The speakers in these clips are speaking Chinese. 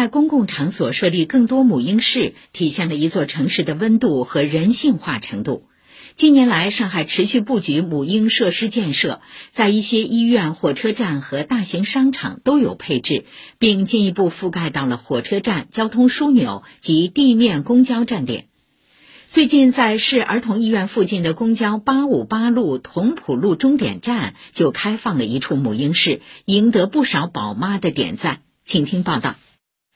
在公共场所设立更多母婴室，体现了一座城市的温度和人性化程度。近年来，上海持续布局母婴设施建设，在一些医院、火车站和大型商场都有配置，并进一步覆盖到了火车站、交通枢纽及地面公交站点。最近，在市儿童医院附近的公交八五八路同普路终点站就开放了一处母婴室，赢得不少宝妈的点赞。请听报道。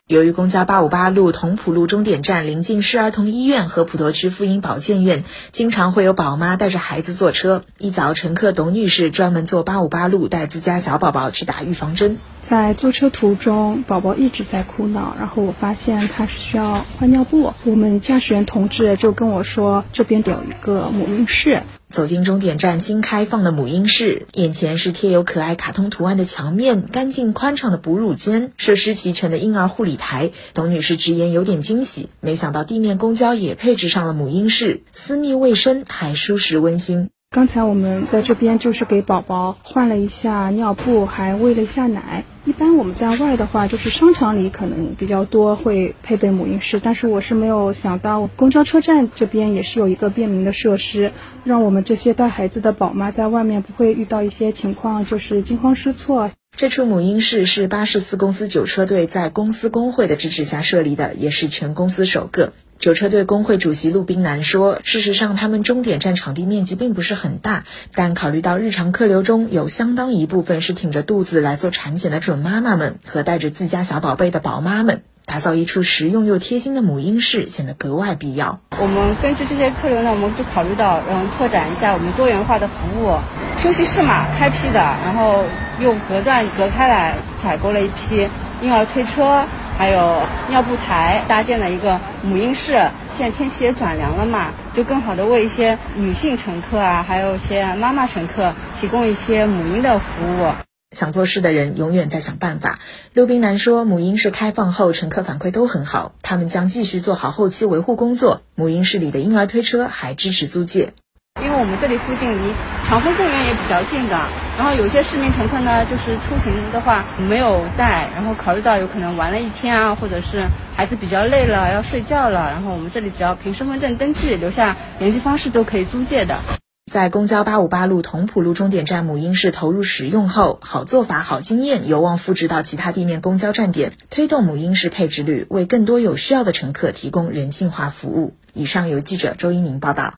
由于公交八五八路同普路终点站临近市儿童医院和普陀区妇婴保健院，经常会有宝妈带着孩子坐车。一早，乘客董女士专门坐八五八路带自家小宝宝去打预防针。在坐车途中，宝宝一直在哭闹，然后我发现他是需要换尿布。我们驾驶员同志就跟我说，这边有一个母婴室。走进终点站新开放的母婴室，眼前是贴有可爱卡通图案的墙面，干净宽敞的哺乳间，设施齐全的婴儿护理台。董女士直言有点惊喜，没想到地面公交也配置上了母婴室，私密卫生还舒适温馨。刚才我们在这边就是给宝宝换了一下尿布，还喂了一下奶。一般我们在外的话，就是商场里可能比较多会配备母婴室，但是我是没有想到公交车站这边也是有一个便民的设施，让我们这些带孩子的宝妈在外面不会遇到一些情况，就是惊慌失措。这处母婴室是巴士四公司九车队在公司工会的支持下设立的，也是全公司首个。九车队工会主席陆冰南说：“事实上，他们终点站场地面积并不是很大，但考虑到日常客流中有相当一部分是挺着肚子来做产检的准妈妈们和带着自家小宝贝的宝妈们，打造一处实用又贴心的母婴室显得格外必要。我们根据这些客流呢，我们就考虑到，嗯，拓展一下我们多元化的服务。休息室嘛，开辟的，然后又隔断隔开来，采购了一批婴儿推车。”还有尿布台搭建了一个母婴室，现在天气也转凉了嘛，就更好的为一些女性乘客啊，还有一些妈妈乘客提供一些母婴的服务。想做事的人永远在想办法。刘冰南说，母婴室开放后，乘客反馈都很好，他们将继续做好后期维护工作。母婴室里的婴儿推车还支持租借。因为我们这里附近离长风公园也比较近的，然后有些市民乘客呢，就是出行的话没有带，然后考虑到有可能玩了一天啊，或者是孩子比较累了要睡觉了，然后我们这里只要凭身份证登记，留下联系方式都可以租借的。在公交八五八路同普路终点站母婴室投入使用后，好做法、好经验有望复制到其他地面公交站点，推动母婴室配置率，为更多有需要的乘客提供人性化服务。以上由记者周一宁报道。